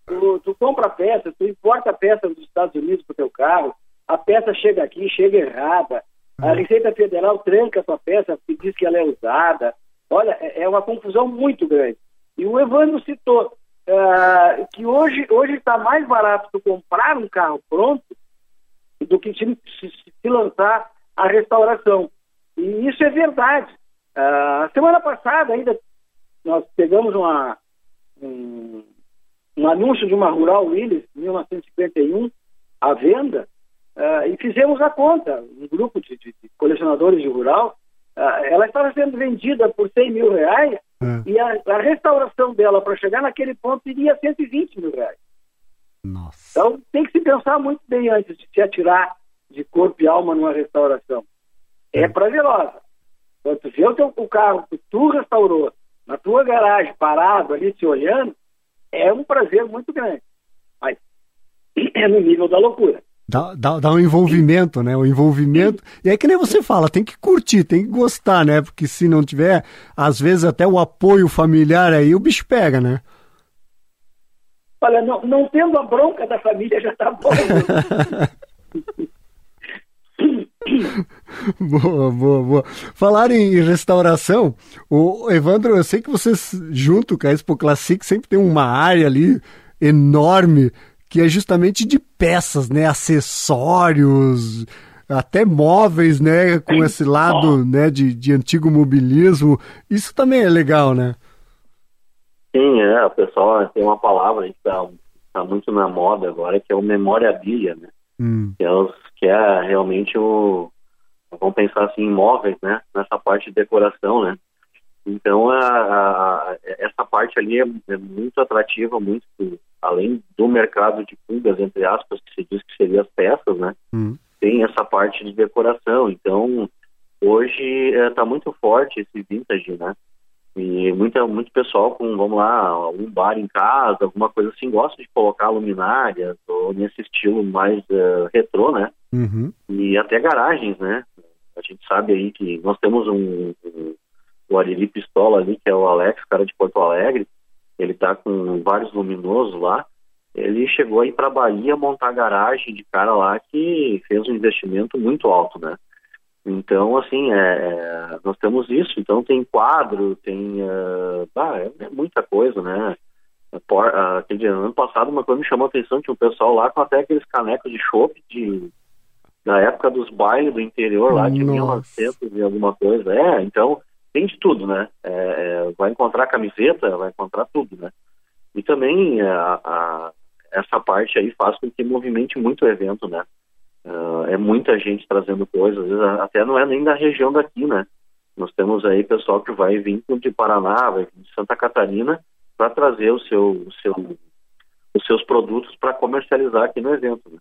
Tu, tu compra a peça, tu importa a peça dos Estados Unidos para o teu carro, a peça chega aqui, chega errada, a hum. Receita Federal tranca a sua peça porque diz que ela é usada. Olha, é, é uma confusão muito grande. E o Evandro citou uh, que hoje hoje está mais barato tu comprar um carro pronto do que se, se, se lançar a restauração. E isso é verdade. Uh, semana passada ainda nós pegamos uma, um, um anúncio de uma Rural Willis, 1951, à venda, uh, e fizemos a conta, um grupo de, de, colecionadores de rural, uh, ela estava sendo vendida por 100 mil reais é. e a, a, restauração dela para chegar naquele ponto iria 120 mil reais. Nossa. Então tem que se pensar muito bem antes de se atirar de corpo e alma numa restauração. É, é prazerosa. Quando tu vê o, teu, o carro que tu restaurou na tua garagem, parado ali, te olhando, é um prazer muito grande. Mas [CLEARS THROAT] é no nível da loucura. Dá, dá, dá um envolvimento, né? O envolvimento. E é que nem você fala, tem que curtir, tem que gostar, né? Porque se não tiver, às vezes até o apoio familiar aí, o bicho pega, né? Olha, não, não tendo a bronca da família já tá bom. [LAUGHS] boa, boa, boa. Falar em restauração, o Evandro, eu sei que vocês, junto com a Expo Classic, sempre tem uma área ali enorme que é justamente de peças, né, acessórios, até móveis, né, com esse lado, né, de, de antigo mobilismo. Isso também é legal, né? Sim, é, o pessoal tem uma palavra que está tá muito na moda agora, que é o memorabilia, né? Hum. Que, é os, que é realmente o, vamos pensar assim, imóveis, né, nessa parte de decoração, né? Então, a, a, essa parte ali é, é, muito atrativa, muito além do mercado de pulgas, entre aspas, que se diz que seria as peças, né? Uhum. Tem essa parte de decoração. Então, hoje está é, muito forte esse vintage, né? E muita, muito pessoal com, vamos lá, um bar em casa, alguma coisa assim, gosta de colocar luminárias ou nesse estilo mais uh, retrô, né? Uhum. E até garagens, né? A gente sabe aí que nós temos um, um o Arili Pistola ali, que é o Alex, cara de Porto Alegre, ele tá com vários luminosos lá. Ele chegou aí para Bahia montar garagem de cara lá que fez um investimento muito alto, né? Então, assim, é, é, nós temos isso. Então, tem quadro, tem. Uh, ah, é, é, muita coisa, né? Por, uh, aquele ano passado, uma coisa me chamou a atenção: tinha um pessoal lá com até aqueles canecos de chope de na época dos bailes do interior lá de Nossa. 1900 e alguma coisa. É, então tem de tudo, né? É, é, vai encontrar camiseta, vai encontrar tudo, né? E também a, a- essa parte aí faz com que movimente muito o evento, né? Ah, é muita gente trazendo coisas, às vezes até não é nem da região daqui, né? Nós temos aí pessoal que vai vir de Paraná, vai vir de Santa Catarina para trazer o seu, o seu, os seus produtos para comercializar aqui no evento. Né?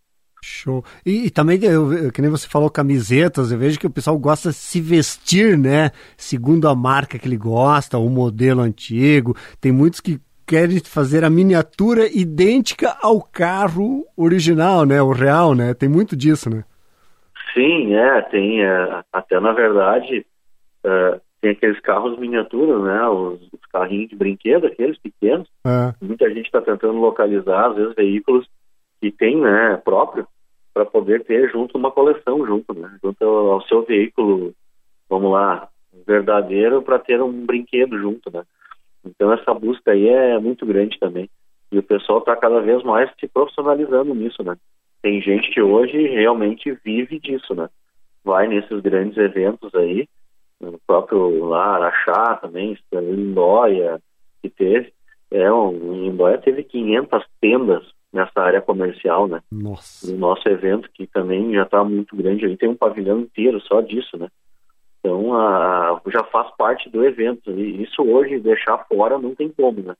Show. E, e também, eu, que nem você falou, camisetas, eu vejo que o pessoal gosta de se vestir, né? Segundo a marca que ele gosta, o modelo antigo. Tem muitos que querem fazer a miniatura idêntica ao carro original, né? O real, né? Tem muito disso, né? Sim, é, tem é, até na verdade é, tem aqueles carros miniaturas, né? Os, os carrinhos de brinquedo, aqueles pequenos. É. Muita gente está tentando localizar, às vezes, veículos que tem, né, próprio, para poder ter junto uma coleção junto, né? Junto ao, seu veículo, vamos lá, verdadeiro, para ter um brinquedo junto, né? Então essa busca aí é muito grande também. E o pessoal está cada vez mais se profissionalizando nisso, né? Tem gente que hoje realmente vive disso, né? Vai nesses grandes eventos aí, no próprio lá, Araxá também, Lindóia, que teve. É, um, Lindóia teve 500 tendas nessa área comercial, né? Nossa. No nosso evento, que também já está muito grande, ali tem um pavilhão inteiro só disso, né? Então, a, já faz parte do evento. E isso hoje, deixar fora, não tem como, né?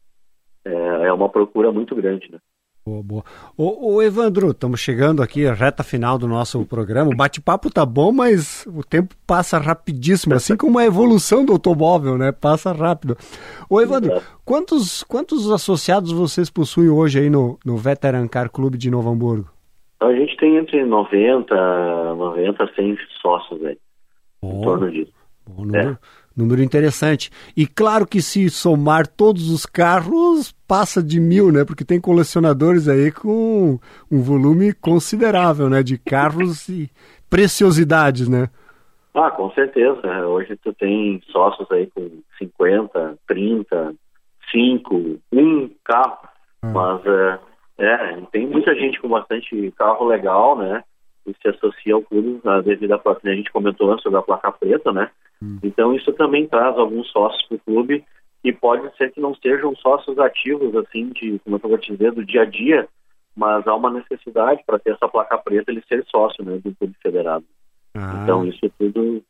É, é uma procura muito grande, né? Boa, boa. Ô, ô, Evandro, estamos chegando aqui à reta final do nosso programa. O bate-papo tá bom, mas o tempo passa rapidíssimo, assim como a evolução do automóvel, né? Passa rápido. Ô, Evandro, quantos, quantos associados vocês possuem hoje aí no, no Veteran Car Clube de Novo Hamburgo? A gente tem entre 90, 90 a 100 sócios aí, em torno disso. Bom número, número interessante. E claro que se somar todos os carros, passa de mil, né? Porque tem colecionadores aí com um volume considerável, né? De carros e preciosidades, né? Ah, com certeza. Hoje tu tem sócios aí com 50, 30, 5, um carro. Mas é, é, tem muita gente com bastante carro legal, né? E se associa ao clube né, devido à placa. A gente comentou antes sobre a placa preta, né? Então isso também traz alguns sócios para o clube e pode ser que não sejam sócios ativos, assim, de, como eu vou te dizer, do dia a dia, mas há uma necessidade para ter essa placa preta ele ser sócio, né, do clube federado. Ah, Então isso tudo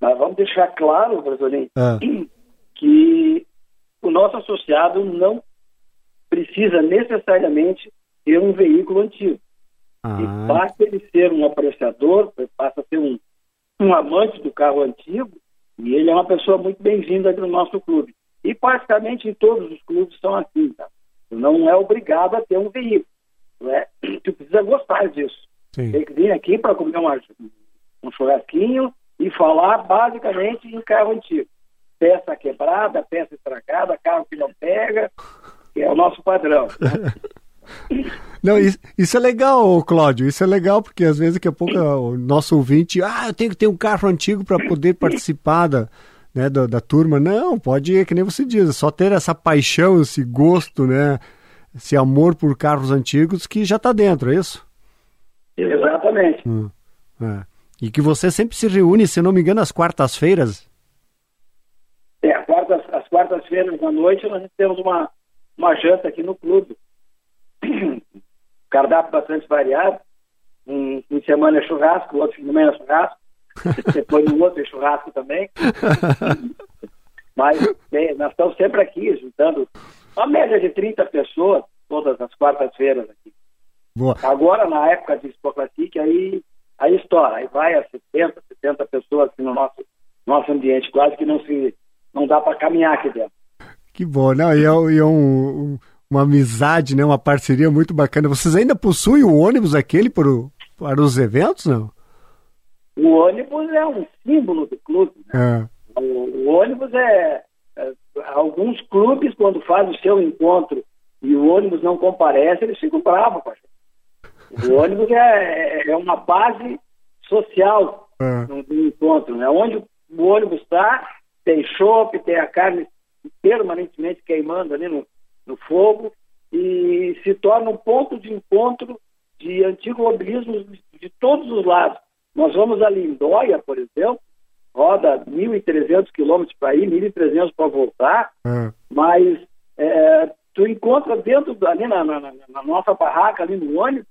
Mas vamos deixar claro, professor, ah, [CLEARS THROAT] que o nosso associado não precisa necessariamente ter um veículo antigo. E ah, basta ele ser um apreciador, passa a ser um, um amante do carro antigo, e ele é uma pessoa muito bem-vinda aqui no nosso clube. E praticamente em todos os clubes são assim, tá? Tu não é obrigado a ter um veículo. Não é? [CLEARS THROAT] Tu precisa gostar disso. sim. Tem que vir aqui para comer uma, um churrasquinho e falar basicamente em carro antigo. Peça quebrada, peça estragada, carro que não pega, que é o nosso padrão. [LAUGHS] [LAUGHS] Não, isso, isso é legal, Cláudio. Isso é legal porque às vezes daqui a pouco o nosso ouvinte, ah, eu tenho que ter um carro antigo para poder participar da, né, da, da turma. Não, pode ir, que nem você diz, é só ter essa paixão, esse gosto, né? Esse amor por carros antigos que já está dentro, é isso? Exatamente. Hum, é. E que você sempre se reúne, se não me engano, às quartas-feiras. É, quartas, às quartas-feiras da noite nós temos uma, uma janta aqui no clube. Cardápio bastante variado. Um fim de semana é churrasco, o outro fim de semana é churrasco. Depois no outro é churrasco também. [LAUGHS] Mas bem, nós estamos sempre aqui, juntando uma média de 30 pessoas todas as quartas-feiras aqui. Boa. Agora, na época de Expo Classic, aí, aí estoura. Aí vai a 70, 70 pessoas aqui no nosso, nosso ambiente. Quase que não, se, não dá para caminhar aqui dentro. Que bom, não, e é, e é um- um- uma amizade, né? Uma parceria muito bacana. Vocês ainda possuem o ônibus aquele para, o- para os eventos, não? O ônibus é um símbolo do clube. Né? É. O, o ônibus é, é- Alguns clubes, quando fazem o seu encontro e o ônibus não comparece, eles ficam bravos. O [LAUGHS] ônibus é, é uma base social É. do, do encontro. Né? Onde o ônibus está, tem chopp, tem a carne permanentemente queimando ali no, no fogo e se torna um ponto de encontro de antigo mobilismo de, todos os lados. Nós vamos a Lindóia, por exemplo, roda 1.300 quilômetros para ir, 1.300 para voltar, uhum. mas é, tu encontra dentro, ali na, na, na, nossa barraca, ali no ônibus,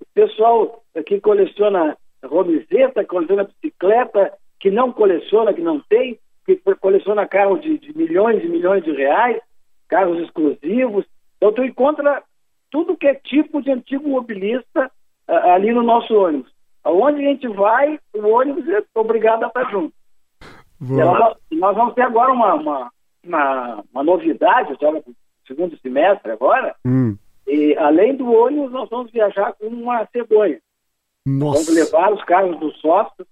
o pessoal que coleciona romizeta, coleciona bicicleta, que não coleciona, que não tem, que coleciona carros de, de milhões e milhões de reais, carros exclusivos. Então tu encontra tudo que é tipo de antigo mobilista uh, ali no nosso ônibus. Aonde a gente vai, o ônibus é obrigado a estar junto. Nós, nós, vamos ter agora uma, uma, uma, uma novidade, no segundo semestre agora, hum. e além do ônibus, nós vamos viajar com uma cegonha. Nossa. Vamos levar os carros do sócio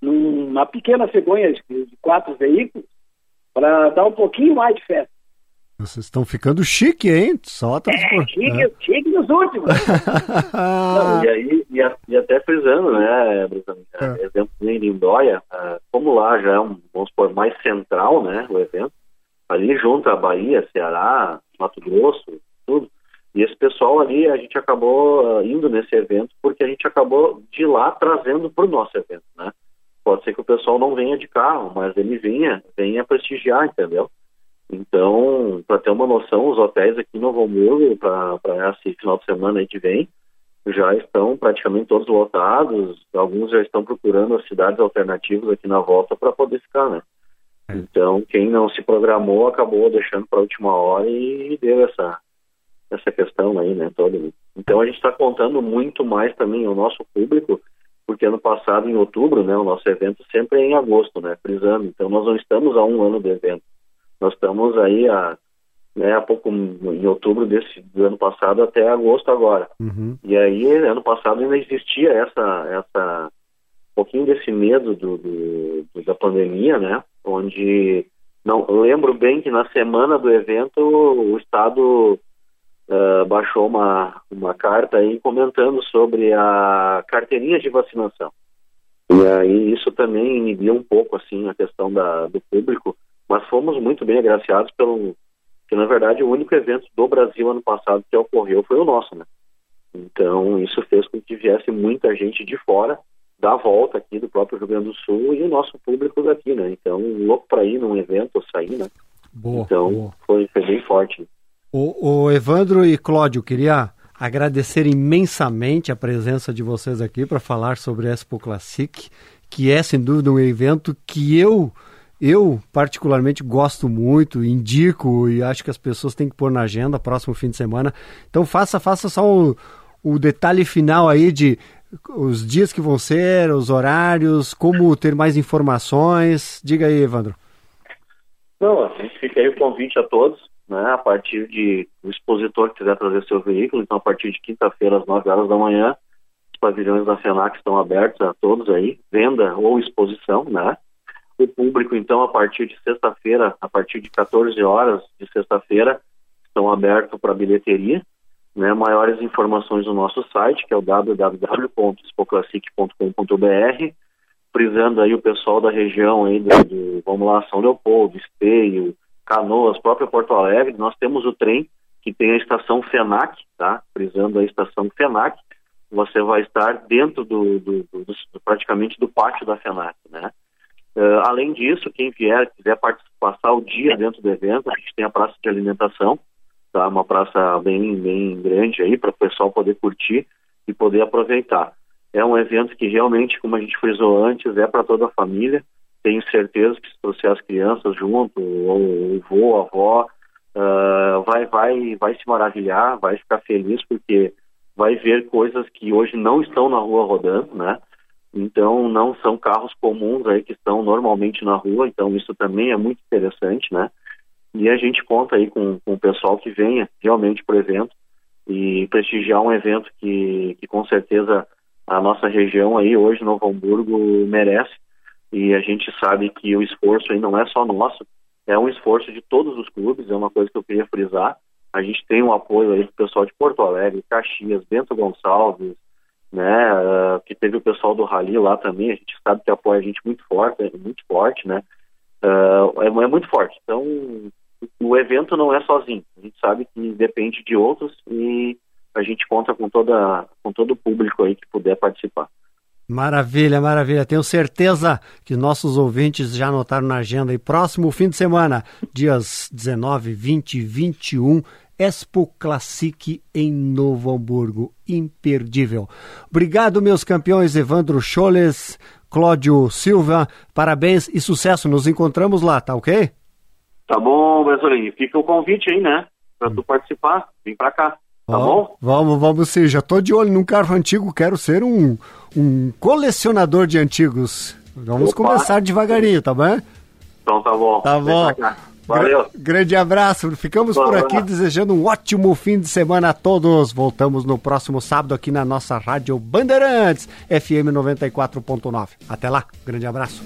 numa pequena cegonha de quatro veículos para dar um pouquinho mais de festa. Vocês estão ficando chique, hein? Só transpor... É, chique, é. chique nos últimos. [LAUGHS] Não, e, aí, e, a, e, até frisando, né, Brisano, é. exemplo em Lindóia, uh, como lá já é um, vamos supor, mais central, né, o evento, ali junto a Bahia, Ceará, Mato Grosso, tudo, e esse pessoal ali, a gente acabou uh, indo nesse evento porque a gente acabou de lá trazendo para o nosso evento, né? Pode ser que o pessoal não venha de carro, mas ele venha, venha prestigiar, entendeu? Então, para ter uma noção, os hotéis aqui em Novo Hamburgo, para esse final de semana aí que vem, já estão praticamente todos lotados, alguns já estão procurando as cidades alternativas aqui na volta para poder ficar, né? É. Então, quem não se programou acabou deixando para a última hora e deu essa, essa questão aí, né? Todo. Então, a gente está contando muito mais também ao nosso público, porque ano passado, em outubro, né, o nosso evento sempre é em agosto, né? Frisando. Então, nós não estamos há um ano do evento. Nós estamos aí há, né, há pouco, em outubro desse do ano passado até agosto agora. Uhum. E aí, ano passado ainda existia essa, essa um pouquinho desse medo do, do, do, da pandemia, né? Onde não lembro bem que na semana do evento o estado uh, baixou uma uma carta aí comentando sobre a carteirinha de vacinação. E aí isso também inibiu um pouco assim a questão da, do público mas fomos muito bem agraciados pelo que na verdade o único evento do Brasil ano passado que ocorreu foi o nosso, né? Então isso fez com que viesse muita gente de fora da volta aqui do próprio Rio Grande do Sul e o nosso público daqui, né? Então louco para ir num evento ou sair, né? Boa, então boa. Foi, foi bem forte. O, o Evandro e Cláudio, queria agradecer imensamente a presença de vocês aqui para falar sobre a Expo Classic, que é sem dúvida um evento que eu eu, particularmente, gosto muito, indico e acho que as pessoas têm que pôr na agenda próximo fim de semana. Então, faça, faça só o, o detalhe final aí de os dias que vão ser, os horários, como ter mais informações. Diga aí, Evandro. Não, assim, fica aí o convite a todos, né? A partir de o expositor que quiser trazer seu veículo, então a partir de quinta-feira às 9 horas da manhã, os pavilhões da FENAC estão abertos a todos aí, venda ou exposição, né? O público, então, a partir de sexta-feira, a partir de 14 horas de sexta-feira, estão abertos para bilheteria. Né? Maiores informações no nosso site, que é o www.spoclassic.com.br, frisando aí o pessoal da região aí do, do, vamos lá, São Leopoldo, Esteio, Canoas, próprio Porto Alegre, nós temos o trem que tem a estação FENAC, tá? Frisando a estação FENAC, você vai estar dentro do, do, do, do praticamente do pátio da FENAC, né? Uh, além disso, quem vier, quiser passar o dia dentro do evento, a gente tem a praça de alimentação, tá? Uma praça bem, bem grande aí para o pessoal poder curtir e poder aproveitar. É um evento que realmente, como a gente frisou antes, é para toda a família. Tenho certeza que se trouxer as crianças junto, ou o avô, a avó, uh, vai, vai, vai se maravilhar, vai ficar feliz porque vai ver coisas que hoje não estão na rua rodando, né? Então, não são carros comuns aí que estão normalmente na rua, então isso também é muito interessante, né? E a gente conta aí com, com o pessoal que venha realmente para o evento e prestigiar um evento que, que com certeza a nossa região aí hoje, Novo Hamburgo, merece. E a gente sabe que o esforço aí não é só nosso, é um esforço de todos os clubes, é uma coisa que eu queria frisar. A gente tem um apoio aí do pessoal de Porto Alegre, Caxias, Bento Gonçalves, né? Uh, que teve o pessoal do Rally lá também, a gente sabe que apoia a gente muito forte, é muito forte, né? Uh, é, é, muito forte. Então, o evento não é sozinho. A gente sabe que depende de outros e a gente conta com toda com todo o público aí que puder participar. Maravilha, maravilha. Tenho certeza que nossos ouvintes já anotaram na agenda. E próximo fim de semana, dias 19, 20 e 21, Expo Classic em Novo Hamburgo. Imperdível. Obrigado, meus campeões Evandro Choles, Cláudio Silva. Parabéns e sucesso. Nos encontramos lá, tá ok? Tá bom, Brasolim. Fica o convite aí, né? Pra tu participar. Vem pra cá. Tá oh, bom? Vamos, vamos sim. Já tô de olho num carro antigo. Quero ser um um colecionador de antigos. Vamos Opa. começar devagarinho, tá bom? Então tá bom. Tá bom. Valeu. grande abraço. Ficamos por aqui desejando um ótimo fim de semana a todos. Voltamos no próximo sábado aqui na nossa Rádio Bandeirantes, FM 94.9. Até lá. Grande abraço.